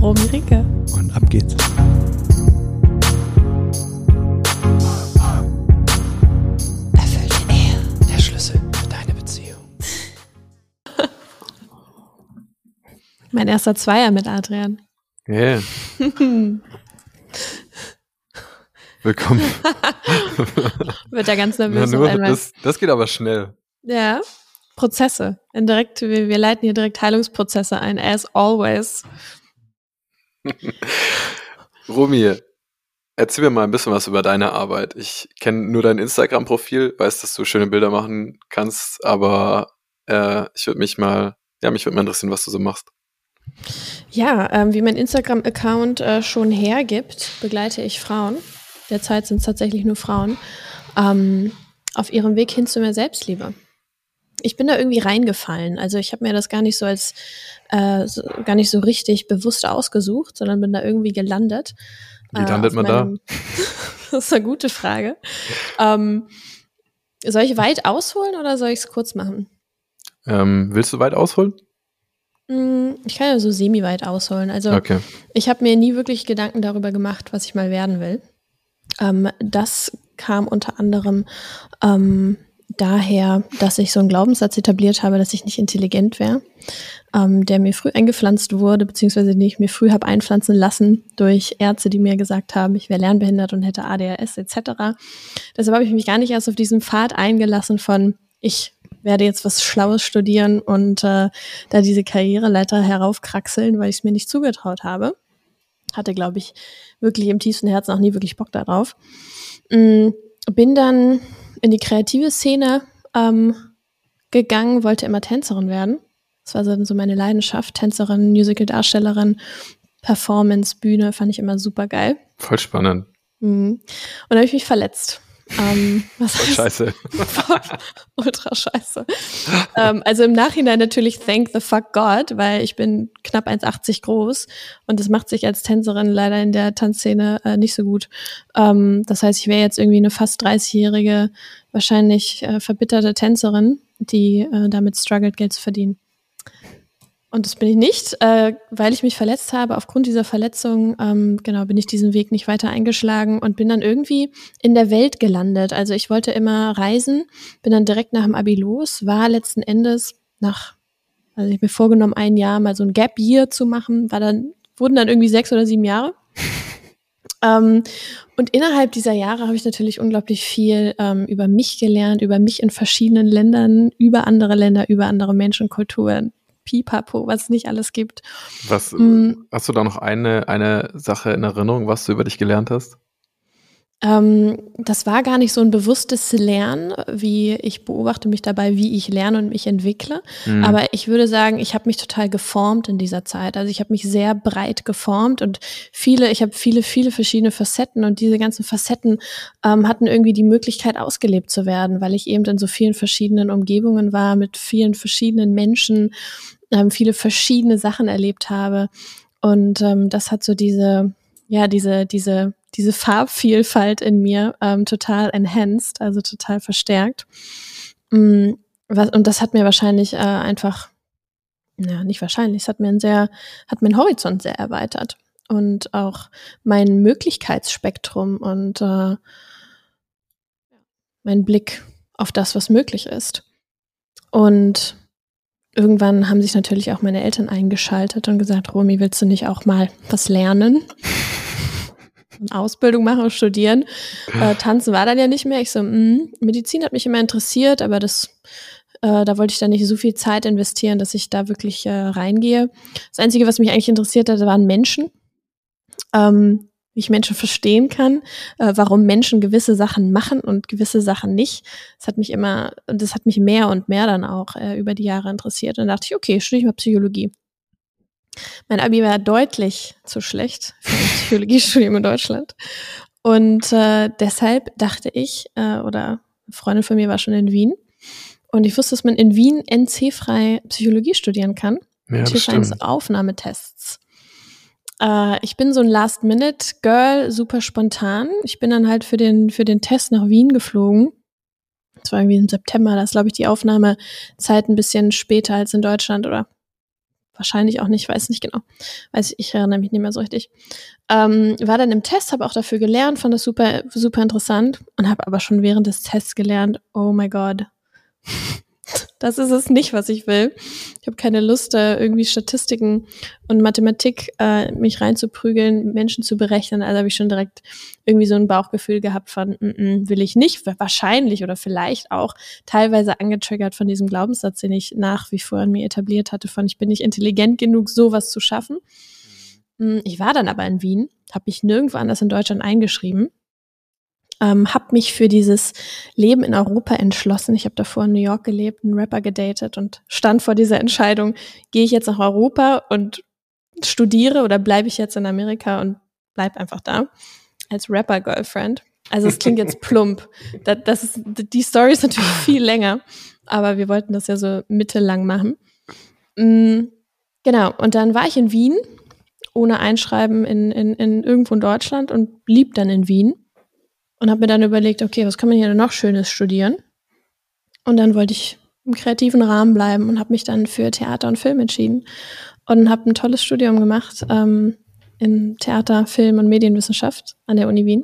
Romy Ricke. Und ab geht's. Erfüllte Ehe, der Schlüssel für deine Beziehung. mein erster Zweier mit Adrian. Yeah. Willkommen. Wird ja ganz nervös. Nur, das, das geht aber schnell. Ja. Prozesse. Direkt, wir, wir leiten hier direkt Heilungsprozesse ein, as always. Rumi, erzähl mir mal ein bisschen was über deine Arbeit. Ich kenne nur dein Instagram-Profil, weiß, dass du schöne Bilder machen kannst, aber äh, ich würde mich mal, ja, mich würde mal interessieren, was du so machst. Ja, ähm, wie mein Instagram-Account äh, schon hergibt, begleite ich Frauen. Derzeit sind es tatsächlich nur Frauen. Ähm, auf ihrem Weg hin zu mehr Selbstliebe ich bin da irgendwie reingefallen. Also ich habe mir das gar nicht so als äh, so, gar nicht so richtig bewusst ausgesucht, sondern bin da irgendwie gelandet. Wie landet äh, man da? das ist eine gute Frage. Ähm, soll ich weit ausholen oder soll ich es kurz machen? Ähm, willst du weit ausholen? Hm, ich kann ja so semi-weit ausholen. Also okay. ich habe mir nie wirklich Gedanken darüber gemacht, was ich mal werden will. Ähm, das kam unter anderem ähm, daher, dass ich so einen Glaubenssatz etabliert habe, dass ich nicht intelligent wäre, ähm, der mir früh eingepflanzt wurde, beziehungsweise den ich mir früh habe einpflanzen lassen durch Ärzte, die mir gesagt haben, ich wäre lernbehindert und hätte ADHS etc. Deshalb habe ich mich gar nicht erst auf diesen Pfad eingelassen von, ich werde jetzt was Schlaues studieren und äh, da diese Karriereleiter heraufkraxeln, weil ich es mir nicht zugetraut habe. Hatte, glaube ich, wirklich im tiefsten Herzen auch nie wirklich Bock darauf. Mm, bin dann in die kreative Szene ähm, gegangen, wollte immer Tänzerin werden. Das war so, so meine Leidenschaft. Tänzerin, Musical-Darstellerin, Performance, Bühne, fand ich immer super geil. Voll spannend. Mhm. Und da habe ich mich verletzt. Ähm, was heißt, scheiße. ultra scheiße. ähm, also im Nachhinein natürlich thank the fuck God, weil ich bin knapp 1,80 groß und das macht sich als Tänzerin leider in der Tanzszene äh, nicht so gut. Ähm, das heißt, ich wäre jetzt irgendwie eine fast 30-jährige, wahrscheinlich äh, verbitterte Tänzerin, die äh, damit struggelt, Geld zu verdienen. Und das bin ich nicht, äh, weil ich mich verletzt habe. Aufgrund dieser Verletzung, ähm, genau, bin ich diesen Weg nicht weiter eingeschlagen und bin dann irgendwie in der Welt gelandet. Also ich wollte immer reisen, bin dann direkt nach dem Abi los, war letzten Endes nach, also ich mir vorgenommen, ein Jahr mal so ein Gap Year zu machen, war dann, wurden dann irgendwie sechs oder sieben Jahre. ähm, und innerhalb dieser Jahre habe ich natürlich unglaublich viel ähm, über mich gelernt, über mich in verschiedenen Ländern, über andere Länder, über andere Menschen, Kulturen, Pipapo, was es nicht alles gibt. Was, mhm. Hast du da noch eine, eine Sache in Erinnerung, was du über dich gelernt hast? Ähm, das war gar nicht so ein bewusstes Lernen, wie ich beobachte mich dabei, wie ich lerne und mich entwickle. Mhm. Aber ich würde sagen, ich habe mich total geformt in dieser Zeit. Also ich habe mich sehr breit geformt und viele, ich habe viele, viele verschiedene Facetten und diese ganzen Facetten ähm, hatten irgendwie die Möglichkeit, ausgelebt zu werden, weil ich eben in so vielen verschiedenen Umgebungen war, mit vielen verschiedenen Menschen, ähm, viele verschiedene Sachen erlebt habe. Und ähm, das hat so diese, ja, diese, diese diese Farbvielfalt in mir ähm, total enhanced, also total verstärkt. Mm, was, und das hat mir wahrscheinlich äh, einfach, ja, nicht wahrscheinlich, es hat mir ein sehr, hat meinen Horizont sehr erweitert und auch mein Möglichkeitsspektrum und äh, mein Blick auf das, was möglich ist. Und irgendwann haben sich natürlich auch meine Eltern eingeschaltet und gesagt, Romy, willst du nicht auch mal was lernen? Ausbildung machen studieren. Äh, Tanzen war dann ja nicht mehr. Ich so, mh, mm, Medizin hat mich immer interessiert, aber das, äh, da wollte ich dann nicht so viel Zeit investieren, dass ich da wirklich äh, reingehe. Das Einzige, was mich eigentlich interessiert hat, waren Menschen. Ähm, wie ich Menschen verstehen kann, äh, warum Menschen gewisse Sachen machen und gewisse Sachen nicht. Das hat mich immer, das hat mich mehr und mehr dann auch äh, über die Jahre interessiert. Und dann dachte ich, okay, studiere ich mal Psychologie. Mein Abi war deutlich zu schlecht für Psychologiestudium in Deutschland. Und äh, deshalb dachte ich, äh, oder eine Freundin von mir war schon in Wien. Und ich wusste, dass man in Wien NC-frei Psychologie studieren kann. Ja, Tier stimmt. Aufnahmetests. Äh, ich bin so ein Last-Minute-Girl, super spontan. Ich bin dann halt für den, für den Test nach Wien geflogen. Das war irgendwie im September, da ist, glaube ich, die Aufnahmezeit ein bisschen später als in Deutschland oder wahrscheinlich auch nicht, weiß nicht genau. Weiß ich, ich erinnere mich nicht mehr so richtig. Ähm, war dann im Test, habe auch dafür gelernt, fand das super, super interessant und habe aber schon während des Tests gelernt, oh my God, das ist es nicht, was ich will. Ich habe keine Lust, da irgendwie Statistiken und Mathematik äh, mich reinzuprügeln, Menschen zu berechnen. Also habe ich schon direkt irgendwie so ein Bauchgefühl gehabt von, mm -mm, will ich nicht. Wahrscheinlich oder vielleicht auch teilweise angetriggert von diesem Glaubenssatz, den ich nach wie vor in mir etabliert hatte, von ich bin nicht intelligent genug, sowas zu schaffen. Mm, Ich war dann aber in Wien, habe mich nirgendwo anders in Deutschland eingeschrieben ähm, habe mich für dieses Leben in Europa entschlossen. Ich habe davor in New York gelebt, einen Rapper gedatet und stand vor dieser Entscheidung, gehe ich jetzt nach Europa und studiere oder bleibe ich jetzt in Amerika und bleib einfach da als Rapper-Girlfriend. Also es klingt jetzt plump. Das, das ist, die Story ist natürlich viel länger, aber wir wollten das ja so mittellang machen. Mm, genau, und dann war ich in Wien, ohne Einschreiben in, in, in irgendwo in Deutschland und blieb dann in Wien und habe mir dann überlegt, okay, was kann man hier noch Schönes studieren? Und dann wollte ich im kreativen Rahmen bleiben und habe mich dann für Theater und Film entschieden und habe ein tolles Studium gemacht ähm, in Theater, Film und Medienwissenschaft an der Uni Wien.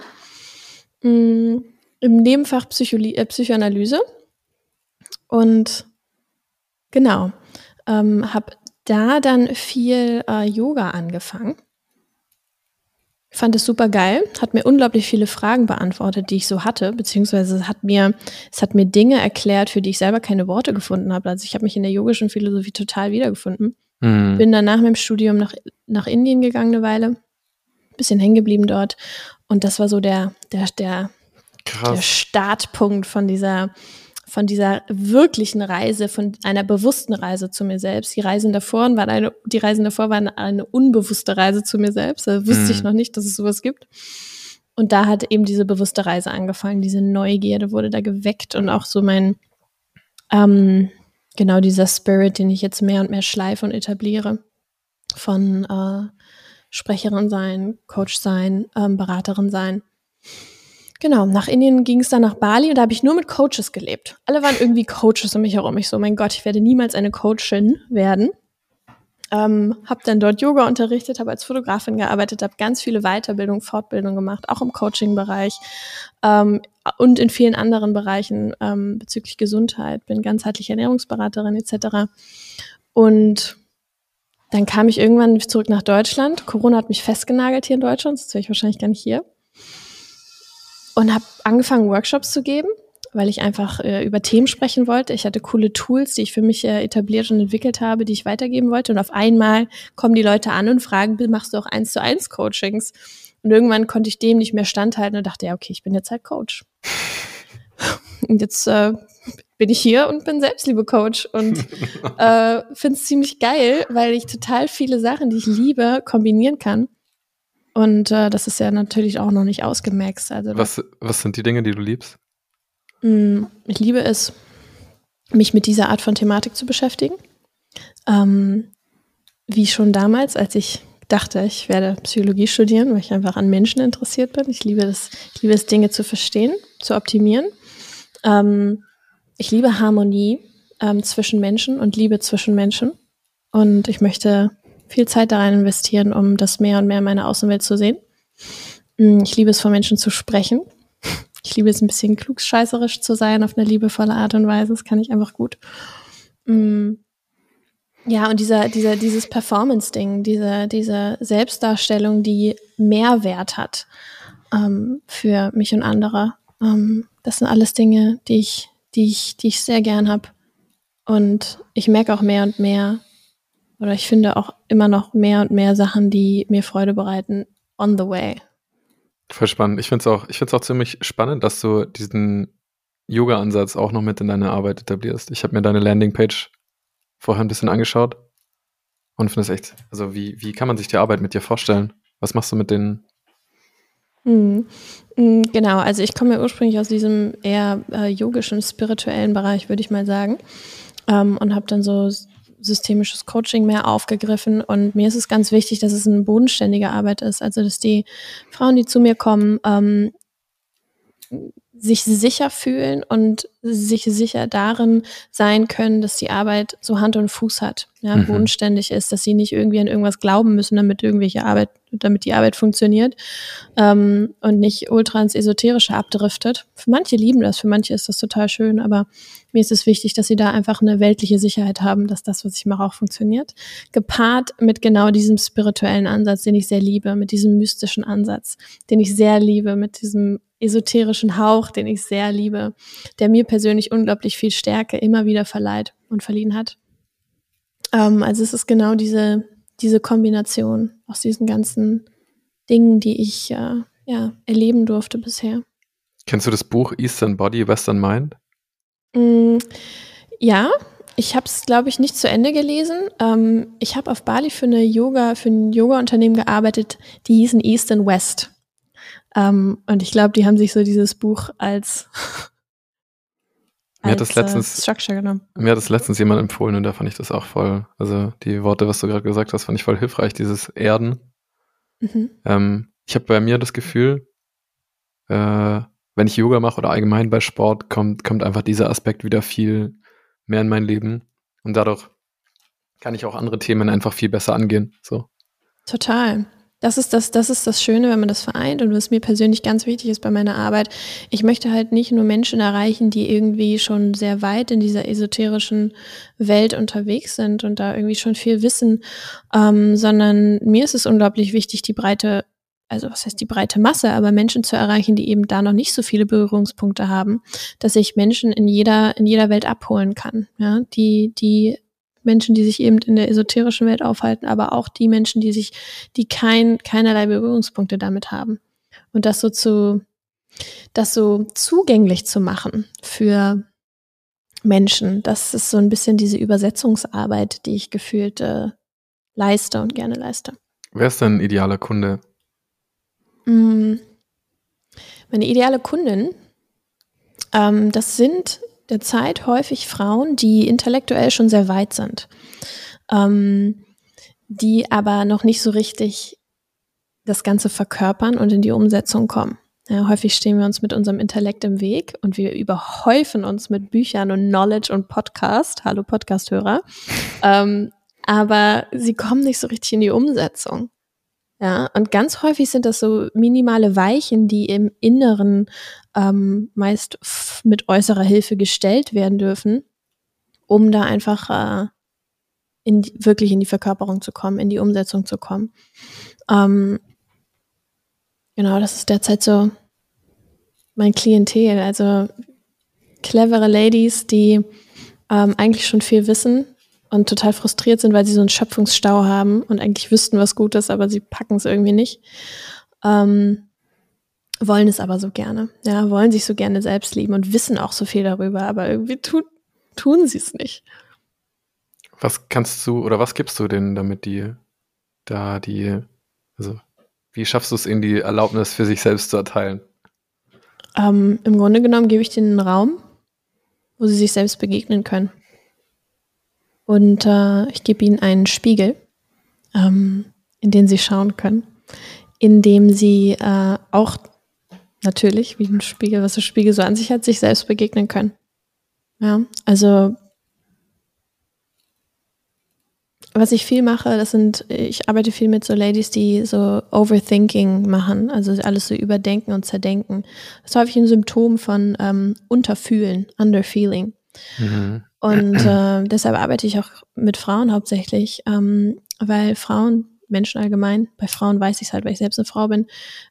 Mm, Im Nebenfach Psycholi äh, Psychoanalyse. Und genau, ähm, habe da dann viel äh, Yoga angefangen fand es super geil, hat mir unglaublich viele Fragen beantwortet, die ich so hatte, beziehungsweise hat mir, es hat mir Dinge erklärt, für die ich selber keine Worte gefunden habe. Also ich habe mich in der yogischen Philosophie total wiedergefunden. Mhm. Bin dann nach meinem Studium nach, nach Indien gegangen eine Weile, bisschen hängen geblieben dort. Und das war so der, der, der, der. Startpunkt von dieser, von dieser wirklichen Reise, von einer bewussten Reise zu mir selbst. Die Reisen davor waren eine, die Reisen davor waren eine unbewusste Reise zu mir selbst. Da wusste ich Mhm. noch nicht, dass es sowas gibt. Und da hat eben diese bewusste Reise angefangen. Diese Neugierde wurde da geweckt und auch so mein, ähm, genau dieser Spirit, den ich jetzt mehr und mehr schleife und etabliere. Von äh, Sprecherin sein, Coach sein, ähm, Beraterin sein. Genau, nach Indien ging es dann nach Bali und da habe ich nur mit Coaches gelebt. Alle waren irgendwie Coaches um mich herum. Ich so, mein Gott, ich werde niemals eine Coachin werden. Ähm, habe dann dort Yoga unterrichtet, habe als Fotografin gearbeitet, habe ganz viele Weiterbildung, Fortbildung gemacht, auch im Coaching-Bereich ähm, und in vielen anderen Bereichen ähm, bezüglich Gesundheit, bin ganzheitliche Ernährungsberaterin etc. Und dann kam ich irgendwann zurück nach Deutschland. Corona hat mich festgenagelt hier in Deutschland, sonst wäre ich wahrscheinlich gar nicht hier und habe angefangen, Workshops zu geben, weil ich einfach äh, über Themen sprechen wollte. Ich hatte coole Tools, die ich für mich äh, etabliert und entwickelt habe, die ich weitergeben wollte. Und auf einmal kommen die Leute an und fragen, "Bill, machst du auch eins zu eins Coachings? Und irgendwann konnte ich dem nicht mehr standhalten und dachte, ja, okay, ich bin jetzt halt Coach. Und jetzt äh, bin ich hier und bin Selbstliebe-Coach und äh, finde es ziemlich geil, weil ich total viele Sachen, die ich liebe, kombinieren kann. Und äh, das ist ja natürlich auch noch nicht ausgemaxt. Also Was, was sind die Dinge, die du liebst? Mm, Ich liebe es, mich mit dieser Art von Thematik zu beschäftigen. Ähm, wie schon damals, als ich dachte, ich werde Psychologie studieren, weil ich einfach an Menschen interessiert bin. Ich liebe das, ich liebe es, Dinge zu verstehen, zu optimieren. Ähm, ich liebe Harmonie ähm, zwischen Menschen und Liebe zwischen Menschen. Und ich möchte viel Zeit da rein investieren, um das mehr und mehr in meiner Außenwelt zu sehen. Mm, Ich liebe es, von Menschen zu sprechen. Ich liebe es, ein bisschen klugscheißerisch zu sein auf eine liebevolle Art und Weise. Das kann ich einfach gut. Mm. Ja, und dieser, dieser, dieses Performance-Ding, diese, diese Selbstdarstellung, die Mehrwert hat ähm, für mich und andere. Ähm, das sind alles Dinge, die ich, die ich, die ich sehr gern habe. Und ich merke auch mehr und mehr, oder ich finde auch immer noch mehr und mehr Sachen, die mir Freude bereiten, on the way. Voll spannend. Ich finde es auch, ich find's auch ziemlich spannend, dass du diesen Yoga-Ansatz auch noch mit in deine Arbeit etablierst. Ich habe mir deine Landingpage vorher ein bisschen angeschaut und finde es echt, also wie, wie kann man sich die Arbeit mit dir vorstellen? Was machst du mit den Mhm. Mhm, Genau, also ich komme ja ursprünglich aus diesem eher äh, yogischen, spirituellen Bereich, würde ich mal sagen. Ähm, und habe dann so systemisches Coaching mehr aufgegriffen. Und mir ist es ganz wichtig, dass es eine bodenständige Arbeit ist. Also dass die Frauen, die zu mir kommen, ähm, sich sicher fühlen und sich sicher darin sein können, dass die Arbeit so Hand und Fuß hat, ja, Mhm. bodenständig ist, dass sie nicht irgendwie an irgendwas glauben müssen, damit irgendwelche Arbeit, damit die Arbeit funktioniert ähm, und nicht ultra ins Esoterische abdriftet. Für manche lieben das, für manche ist das total schön, aber mir ist es wichtig, dass sie da einfach eine weltliche Sicherheit haben, dass das, was ich mache, auch funktioniert. Gepaart mit genau diesem spirituellen Ansatz, den ich sehr liebe, mit diesem mystischen Ansatz, den ich sehr liebe, mit diesem esoterischen Hauch, den ich sehr liebe, der mir persönlich unglaublich viel Stärke immer wieder verleiht und verliehen hat. Ähm, also es ist genau diese, diese Kombination aus diesen ganzen Dingen, die ich äh, ja, erleben durfte bisher. Kennst du das Buch Eastern Body, Western Mind? Mm, ja, ich habe es, glaube ich, nicht zu Ende gelesen. Ähm, ich habe auf Bali für eine Yoga, für ein Yoga-Unternehmen gearbeitet, die hießen East and West. Ähm, und ich glaube, die haben sich so dieses Buch als, Mir hat das letztens- äh, Structure genommen. Mir hat das letztens jemand empfohlen und da fand ich das auch voll, also die Worte, was du gerade gesagt hast, fand ich voll hilfreich, dieses Erden. Mhm. Ähm, ich habe bei mir das Gefühl, äh, wenn ich Yoga mache oder allgemein bei Sport, kommt, kommt einfach dieser Aspekt wieder viel mehr in mein Leben. Und dadurch kann ich auch andere Themen einfach viel besser angehen. So. Total. Das ist das, das ist das Schöne, wenn man das vereint und was mir persönlich ganz wichtig ist bei meiner Arbeit. Ich möchte halt nicht nur Menschen erreichen, die irgendwie schon sehr weit in dieser esoterischen Welt unterwegs sind und da irgendwie schon viel wissen, ähm, sondern mir ist es unglaublich wichtig, die breite, also was heißt die breite Masse, aber Menschen zu erreichen, die eben da noch nicht so viele Berührungspunkte haben, dass ich Menschen in jeder, in jeder Welt abholen kann, ja, die, die Menschen, die sich eben in der esoterischen Welt aufhalten, aber auch die Menschen, die sich, die kein, keinerlei Berührungspunkte damit haben. Und das so zu, das so zugänglich zu machen für Menschen, das ist so ein bisschen diese Übersetzungsarbeit, die ich gefühlt äh, leiste und gerne leiste. Wer ist dein idealer Kunde? Mm, Meine ideale Kundin, ähm, das sind derzeit häufig Frauen, die intellektuell schon sehr weit sind, ähm, die aber noch nicht so richtig das Ganze verkörpern und in die Umsetzung kommen. Ja, häufig stehen wir uns mit unserem Intellekt im Weg und wir überhäufen uns mit Büchern und Knowledge und Podcast. Hallo Podcasthörer. ähm, aber sie kommen nicht so richtig in die Umsetzung. Ja, und ganz häufig sind das so minimale Weichen, die im Inneren ähm, meist mit äußerer Hilfe gestellt werden dürfen, um da einfach äh, in die, wirklich in die Verkörperung zu kommen, in die Umsetzung zu kommen. Ähm, genau, das ist derzeit so mein Klientel. Also clevere Ladies, die ähm, eigentlich schon viel wissen und total frustriert sind, weil sie so einen Schöpfungsstau haben und eigentlich wüssten, was gut ist, aber sie packen es irgendwie nicht. Ähm, wollen es aber so gerne. Ja, wollen sich so gerne selbst lieben und wissen auch so viel darüber, aber irgendwie tun, tun sie es nicht. Was kannst du oder was gibst du denen, damit die da die, also wie schaffst du es ihnen die Erlaubnis für sich selbst zu erteilen? Ähm, Im Grunde genommen gebe ich denen einen Raum, wo sie sich selbst begegnen können. Und äh, ich gebe ihnen einen Spiegel, ähm, in den sie schauen können, in dem sie äh, auch natürlich, wie ein Spiegel, was der Spiegel so an sich hat, sich selbst begegnen können. Ja, also was ich viel mache, das sind, ich arbeite viel mit so Ladies, die so Overthinking machen, also alles so überdenken und zerdenken. Das ist häufig ein Symptom von ähm, Unterfühlen, Underfeeling. Mhm. Und äh, deshalb arbeite ich auch mit Frauen hauptsächlich, ähm, weil Frauen, Menschen allgemein, bei Frauen weiß ich es halt, weil ich selbst eine Frau bin,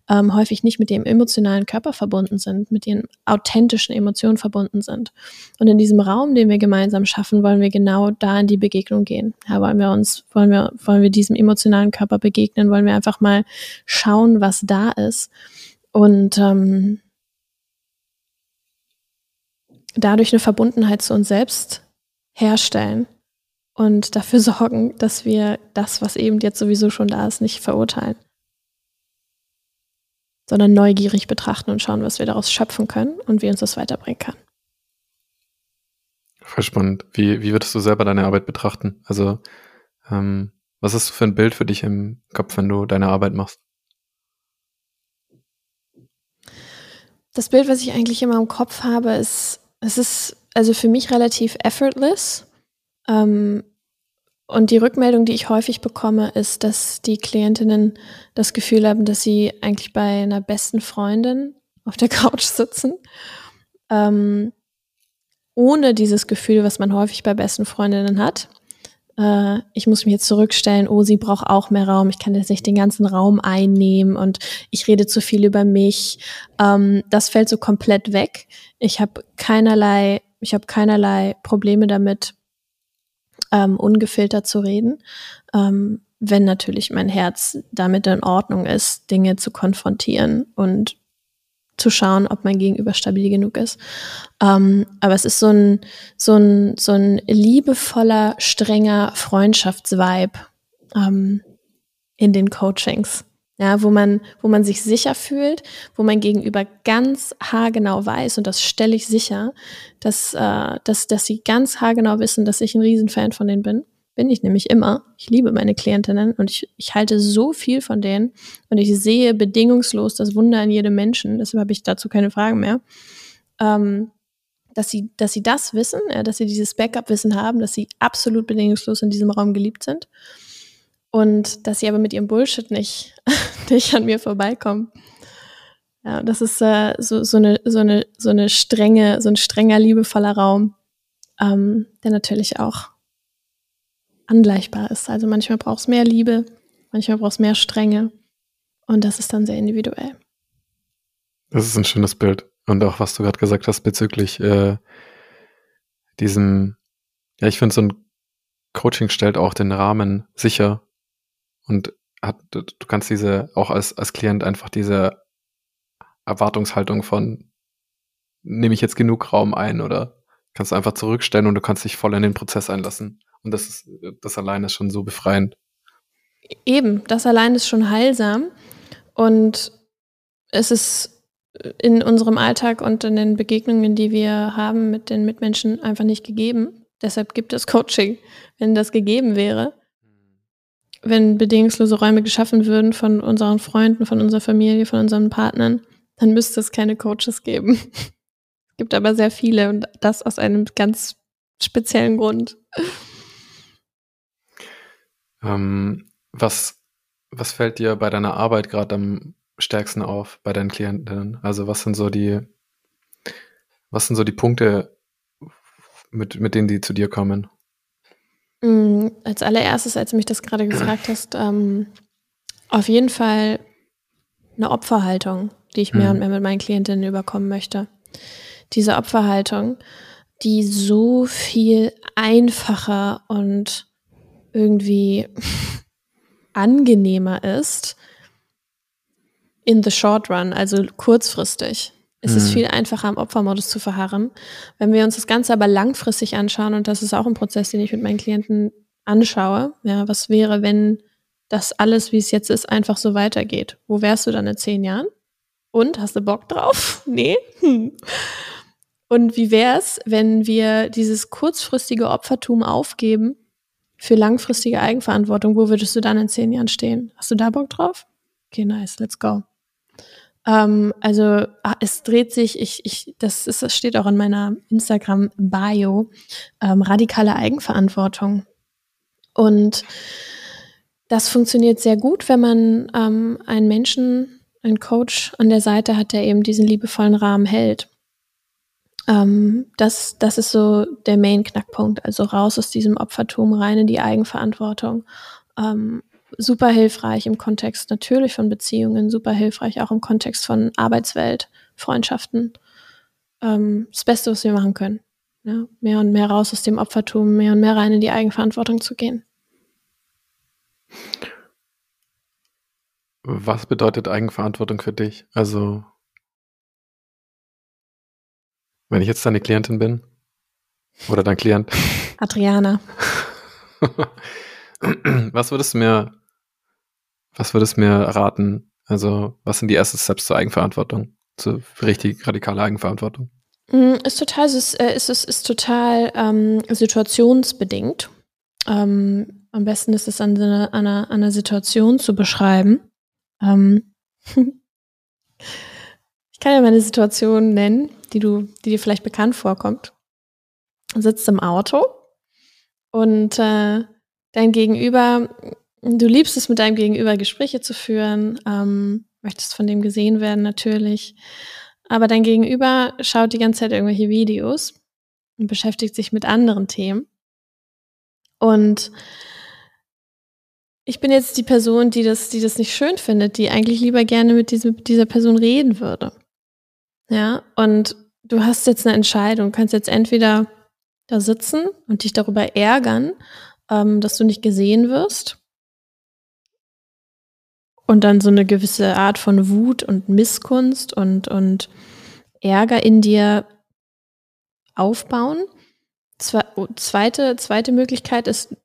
ähm, häufig nicht mit dem emotionalen Körper verbunden sind, mit ihren authentischen Emotionen verbunden sind. Und in diesem Raum, den wir gemeinsam schaffen, wollen wir genau da in die Begegnung gehen. Ja, wollen wir uns, wollen wir, wollen wir diesem emotionalen Körper begegnen, wollen wir einfach mal schauen, was da ist. Und ähm, dadurch eine Verbundenheit zu uns selbst herstellen und dafür sorgen, dass wir das, was eben jetzt sowieso schon da ist, nicht verurteilen. sondern neugierig betrachten und schauen, was wir daraus schöpfen können und wie uns das weiterbringen kann. Voll spannend. Wie, wie würdest du selber deine Arbeit betrachten? Also, ähm, was hast du für ein Bild für dich im Kopf, wenn du deine Arbeit machst? Das Bild, was ich eigentlich immer im Kopf habe, ist, es ist also für mich relativ effortless. Ähm, und die Rückmeldung, die ich häufig bekomme, ist, dass die Klientinnen das Gefühl haben, dass sie eigentlich bei einer besten Freundin auf der Couch sitzen. Ähm, ohne dieses Gefühl, was man häufig bei besten Freundinnen hat. Äh, ich muss mich jetzt zurückstellen, oh, sie braucht auch mehr Raum, ich kann jetzt nicht den ganzen Raum einnehmen und ich rede zu viel über mich. Ähm, das fällt so komplett weg. Ich habe keinerlei, ich habe keinerlei Probleme damit, ähm, ungefiltert zu reden. Ähm, wenn natürlich mein Herz damit in Ordnung ist, Dinge zu konfrontieren und zu schauen, ob mein Gegenüber stabil genug ist. Ähm, aber es ist so ein, so ein, so ein liebevoller, strenger Freundschaftsvibe ähm, in den Coachings. Ja, wo man, wo man sich sicher fühlt, wo mein Gegenüber ganz haargenau weiß, und das stelle ich sicher, dass, äh, dass, dass sie ganz haargenau wissen, dass ich ein Riesenfan von denen bin bin ich nämlich immer. Ich liebe meine Klientinnen und ich, ich halte so viel von denen und ich sehe bedingungslos das Wunder in jedem Menschen. Deshalb habe ich dazu keine Fragen mehr. Ähm, dass sie, dass sie das wissen, dass sie dieses Backup-Wissen haben, dass sie absolut bedingungslos in diesem Raum geliebt sind und dass sie aber mit ihrem Bullshit nicht, nicht an mir vorbeikommen. Ja, das ist äh, so, so, eine, so, eine, so eine strenge, so ein strenger, liebevoller Raum, ähm, der natürlich auch angleichbar ist. Also manchmal braucht es mehr Liebe, manchmal braucht es mehr Strenge. Und das ist dann sehr individuell. Das ist ein schönes Bild. Und auch was du gerade gesagt hast bezüglich äh, diesem, ja, ich finde, so ein Coaching stellt auch den Rahmen sicher und hat, du kannst diese, auch als, als Klient einfach diese Erwartungshaltung von, nehme ich jetzt genug Raum ein oder kannst du einfach zurückstellen und du kannst dich voll in den Prozess einlassen. Und das ist, das allein ist schon so befreiend. Eben, das allein ist schon heilsam. Und es ist in unserem Alltag und in den Begegnungen, die wir haben mit den Mitmenschen, einfach nicht gegeben. Deshalb gibt es Coaching. Wenn das gegeben wäre, wenn bedingungslose Räume geschaffen würden von unseren Freunden, von unserer Familie, von unseren Partnern, dann müsste es keine Coaches geben. es gibt aber sehr viele und das aus einem ganz speziellen Grund. Ähm, was, was fällt dir bei deiner Arbeit gerade am stärksten auf bei deinen Klienten? Also was sind so die, was sind so die Punkte, mit, mit denen die zu dir kommen? Mm, als allererstes, als du mich das gerade gefragt hast, ähm, auf jeden Fall eine Opferhaltung, die ich mehr mhm. und mehr mit meinen Klientinnen überkommen möchte. Diese Opferhaltung, die so viel einfacher und irgendwie angenehmer ist in the short run, also kurzfristig. Es mhm. ist viel einfacher, am Opfermodus zu verharren. Wenn wir uns das Ganze aber langfristig anschauen, und das ist auch ein Prozess, den ich mit meinen Klienten anschaue, ja, was wäre, wenn das alles, wie es jetzt ist, einfach so weitergeht? Wo wärst du dann in zehn Jahren? Und hast du Bock drauf? Nee? Hm. Und wie wäre es, wenn wir dieses kurzfristige Opfertum aufgeben für langfristige Eigenverantwortung, wo würdest du dann in zehn Jahren stehen? Hast du da Bock drauf? Okay, nice, let's go. Ähm, also ah, es dreht sich, ich, ich, das, ist, das steht auch in meiner Instagram-Bio, ähm, radikale Eigenverantwortung. Und das funktioniert sehr gut, wenn man ähm, einen Menschen, einen Coach an der Seite hat, der eben diesen liebevollen Rahmen hält. Ähm, das, das ist so der Main-Knackpunkt. Also raus aus diesem Opfertum, rein in die Eigenverantwortung. Ähm, super hilfreich im Kontext natürlich von Beziehungen, super hilfreich auch im Kontext von Arbeitswelt, Freundschaften. Ähm, das Beste, was wir machen können. Ja, mehr und mehr raus aus dem Opfertum, mehr und mehr rein in die Eigenverantwortung zu gehen. Was bedeutet Eigenverantwortung für dich? Also wenn ich jetzt deine Klientin bin oder dein Klient. Adriana. was würdest du mir, was würdest du mir raten, Also, was sind die ersten Steps zur Eigenverantwortung? Zur richtig radikale Eigenverantwortung? Mm, Ist total, ist, äh, ist, ist, ist total ähm, situationsbedingt. Ähm, am besten ist es an, einer, einer, einer Situation zu beschreiben. Ähm, ich kann ja mal eine Situation nennen, die du, die dir vielleicht bekannt vorkommt. Sitzt im Auto und äh, dein Gegenüber, du liebst es mit deinem Gegenüber Gespräche zu führen, ähm, möchtest von dem gesehen werden natürlich, aber dein Gegenüber schaut die ganze Zeit irgendwelche Videos und beschäftigt sich mit anderen Themen. Und ich bin jetzt die Person, die das, die das nicht schön findet, die eigentlich lieber gerne mit diesem, dieser Person reden würde. Ja, und du hast jetzt eine Entscheidung, kannst jetzt entweder da sitzen und dich darüber ärgern, ähm, dass du nicht gesehen wirst und dann so eine gewisse Art von Wut und Missgunst und, und Ärger in dir aufbauen. Zwe zweite, zweite Möglichkeit ist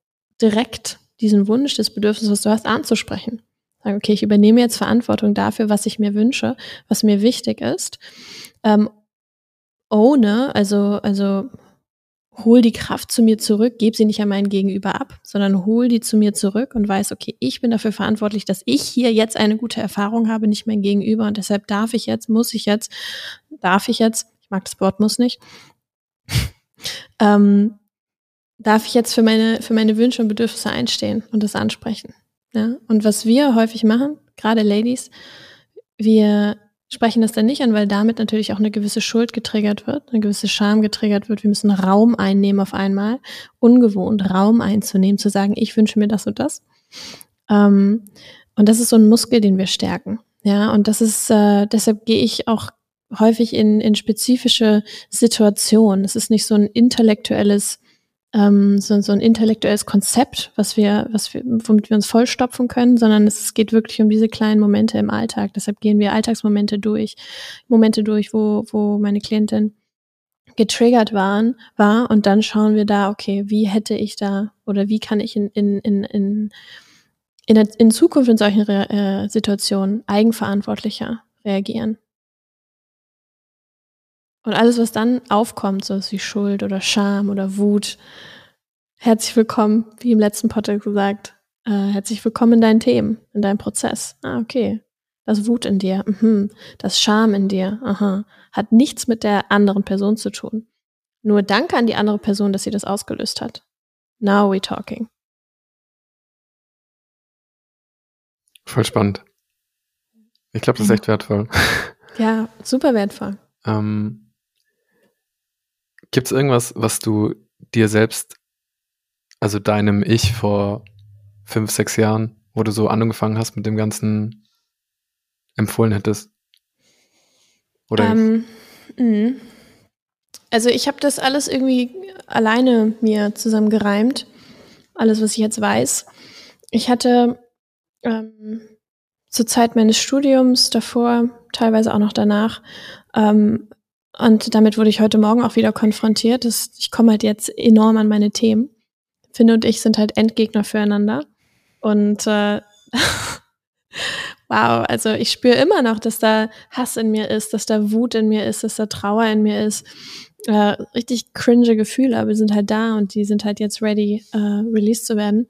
direkt diesen Wunsch, das Bedürfnis, was du hast, anzusprechen. Sagen, okay, ich übernehme jetzt Verantwortung dafür, was ich mir wünsche, was mir wichtig ist. Ähm, ohne, also, also hol die Kraft zu mir zurück, gebe sie nicht an meinen Gegenüber ab, sondern hol die zu mir zurück und weiß, okay, ich bin dafür verantwortlich, dass ich hier jetzt eine gute Erfahrung habe, nicht mein Gegenüber und deshalb darf ich jetzt, muss ich jetzt, darf ich jetzt, ich mag das Wort muss nicht, ähm, darf ich jetzt für meine, für meine Wünsche und Bedürfnisse einstehen und das ansprechen. Ja? Und was wir häufig machen, gerade Ladies, wir sprechen das dann nicht an, weil damit natürlich auch eine gewisse Schuld getriggert wird, eine gewisse Scham getriggert wird. Wir müssen Raum einnehmen auf einmal, ungewohnt Raum einzunehmen, zu sagen, ich wünsche mir das und das. Ähm, und das ist so ein Muskel, den wir stärken. Ja, und das ist, äh, deshalb gehe ich auch häufig in, in spezifische Situationen. Es ist nicht so ein intellektuelles ähm, so, so ein intellektuelles Konzept, was wir, was wir, womit wir uns vollstopfen können, sondern es geht wirklich um diese kleinen Momente im Alltag. Deshalb gehen wir Alltagsmomente durch, Momente durch, wo, wo meine Klientin getriggert waren, war und dann schauen wir da, okay, wie hätte ich da oder wie kann ich in, in, in, in, in, in Zukunft in solchen äh, Situationen eigenverantwortlicher reagieren. Und alles, was dann aufkommt, so wie Schuld oder Scham oder Wut, herzlich willkommen, wie im letzten Podcast gesagt, äh, herzlich willkommen in deinen Themen, in deinem Prozess. Ah, okay. Das Wut in dir, mhm. das Scham in dir, aha, hat nichts mit der anderen Person zu tun. Nur danke an die andere Person, dass sie das ausgelöst hat. Now we talking. Voll spannend. Ich glaube, das ist echt wertvoll. Ja, super wertvoll. ähm, Gibt es irgendwas, was du dir selbst, also deinem Ich vor fünf, sechs Jahren, wo du so angefangen hast mit dem Ganzen, empfohlen hättest? Oder? Ähm, mh. also ich habe das alles irgendwie alleine mir zusammengereimt, alles, was ich jetzt weiß. Ich hatte ähm, zur Zeit meines Studiums davor, teilweise auch noch danach, ähm, und damit wurde ich heute Morgen auch wieder konfrontiert. Dass ich komme halt jetzt enorm an meine Themen. Finde und ich sind halt Endgegner füreinander. Und äh, wow, also ich spüre immer noch, dass da Hass in mir ist, dass da Wut in mir ist, dass da Trauer in mir ist. Äh, richtig cringe Gefühle, aber die sind halt da und die sind halt jetzt ready, äh, released zu werden.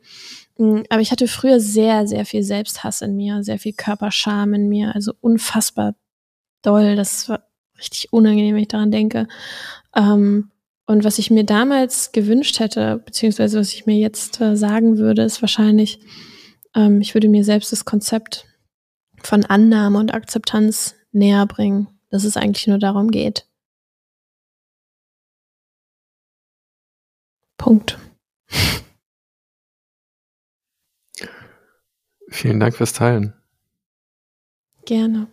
Mm, aber ich hatte früher sehr, sehr viel Selbsthass in mir, sehr viel Körperscham in mir, also unfassbar doll. Das war richtig unangenehm, wenn ich daran denke. Ähm, und was ich mir damals gewünscht hätte, beziehungsweise was ich mir jetzt äh, sagen würde, ist wahrscheinlich, ähm, ich würde mir selbst das Konzept von Annahme und Akzeptanz näher bringen, dass es eigentlich nur darum geht. Punkt. Vielen Dank fürs Teilen. Gerne.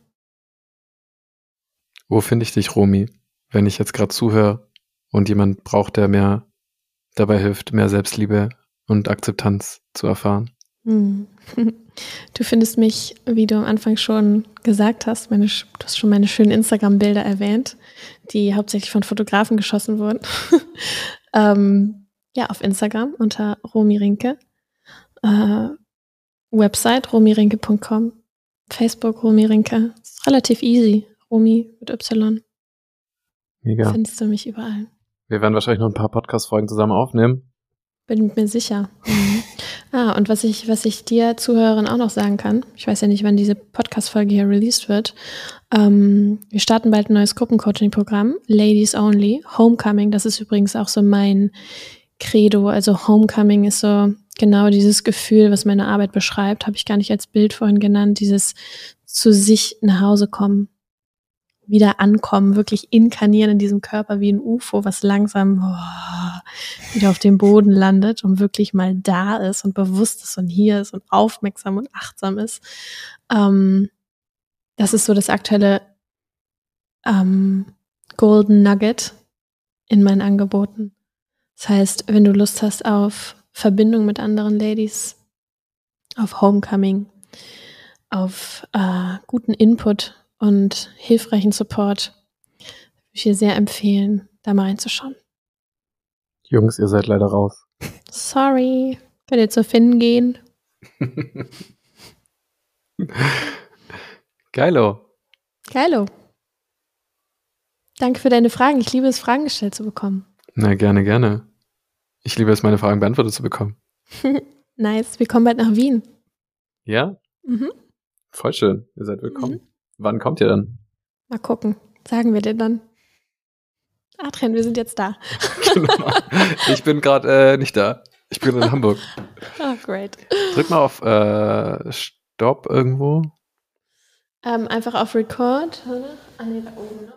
Wo finde ich dich, Romy, wenn ich jetzt gerade zuhöre und jemand braucht, der mir dabei hilft, mehr Selbstliebe und Akzeptanz zu erfahren? Hm. Du findest mich, wie du am Anfang schon gesagt hast, meine, du hast schon meine schönen Instagram-Bilder erwähnt, die hauptsächlich von Fotografen geschossen wurden. ähm, ja, auf Instagram unter Romy Rinke. Äh, Website romirinke.com Facebook Romy Rinke. Ist relativ easy. Romy mit Y. Mega. Findest du mich überall. Wir werden wahrscheinlich noch ein paar Podcast-Folgen zusammen aufnehmen. Bin mir sicher. Mhm. Ah, und was ich, was ich dir Zuhörerin auch noch sagen kann, ich weiß ja nicht, wann diese Podcast-Folge hier released wird. Ähm, wir starten bald ein neues Gruppencoaching-Programm, Ladies Only, Homecoming. Das ist übrigens auch so mein Credo. Also Homecoming ist so genau dieses Gefühl, was meine Arbeit beschreibt, habe ich gar nicht als Bild vorhin genannt, dieses zu sich nach Hause kommen wieder ankommen, wirklich inkarnieren in diesem Körper wie ein UFO, was langsam oh, wieder auf dem Boden landet und wirklich mal da ist und bewusst ist und hier ist und aufmerksam und achtsam ist. Ähm, das ist so das aktuelle ähm, Golden Nugget in meinen Angeboten. Das heißt, wenn du Lust hast auf Verbindung mit anderen Ladies, auf Homecoming, auf äh, guten Input und hilfreichen Support. Ich dir sehr empfehlen, da mal reinzuschauen. Jungs, ihr seid leider raus. Sorry. Könnt ihr zu Finn gehen? Geilo. Geilo. Danke für deine Fragen. Ich liebe es, Fragen gestellt zu bekommen. Na, gerne, gerne. Ich liebe es, meine Fragen beantwortet zu bekommen. nice. Wir kommen bald nach Wien. Ja? Mhm. Voll schön. Ihr seid willkommen. Mhm. Wann kommt ihr dann? Mal gucken. Sagen wir dir dann. Adrian, wir sind jetzt da. genau. Ich bin gerade äh, nicht da. Ich bin in Hamburg. Oh, great. Drück mal auf äh, Stopp irgendwo. Ähm, einfach auf Record. Ah, nee, da oben, ne?